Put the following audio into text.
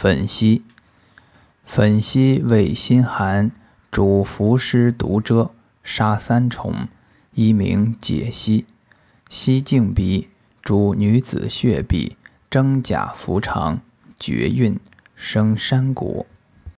粉溪粉溪味辛寒，主伏湿毒蛰，杀三虫，一名解溪，溪净鼻，主女子血痹，蒸假浮长，绝孕生山谷。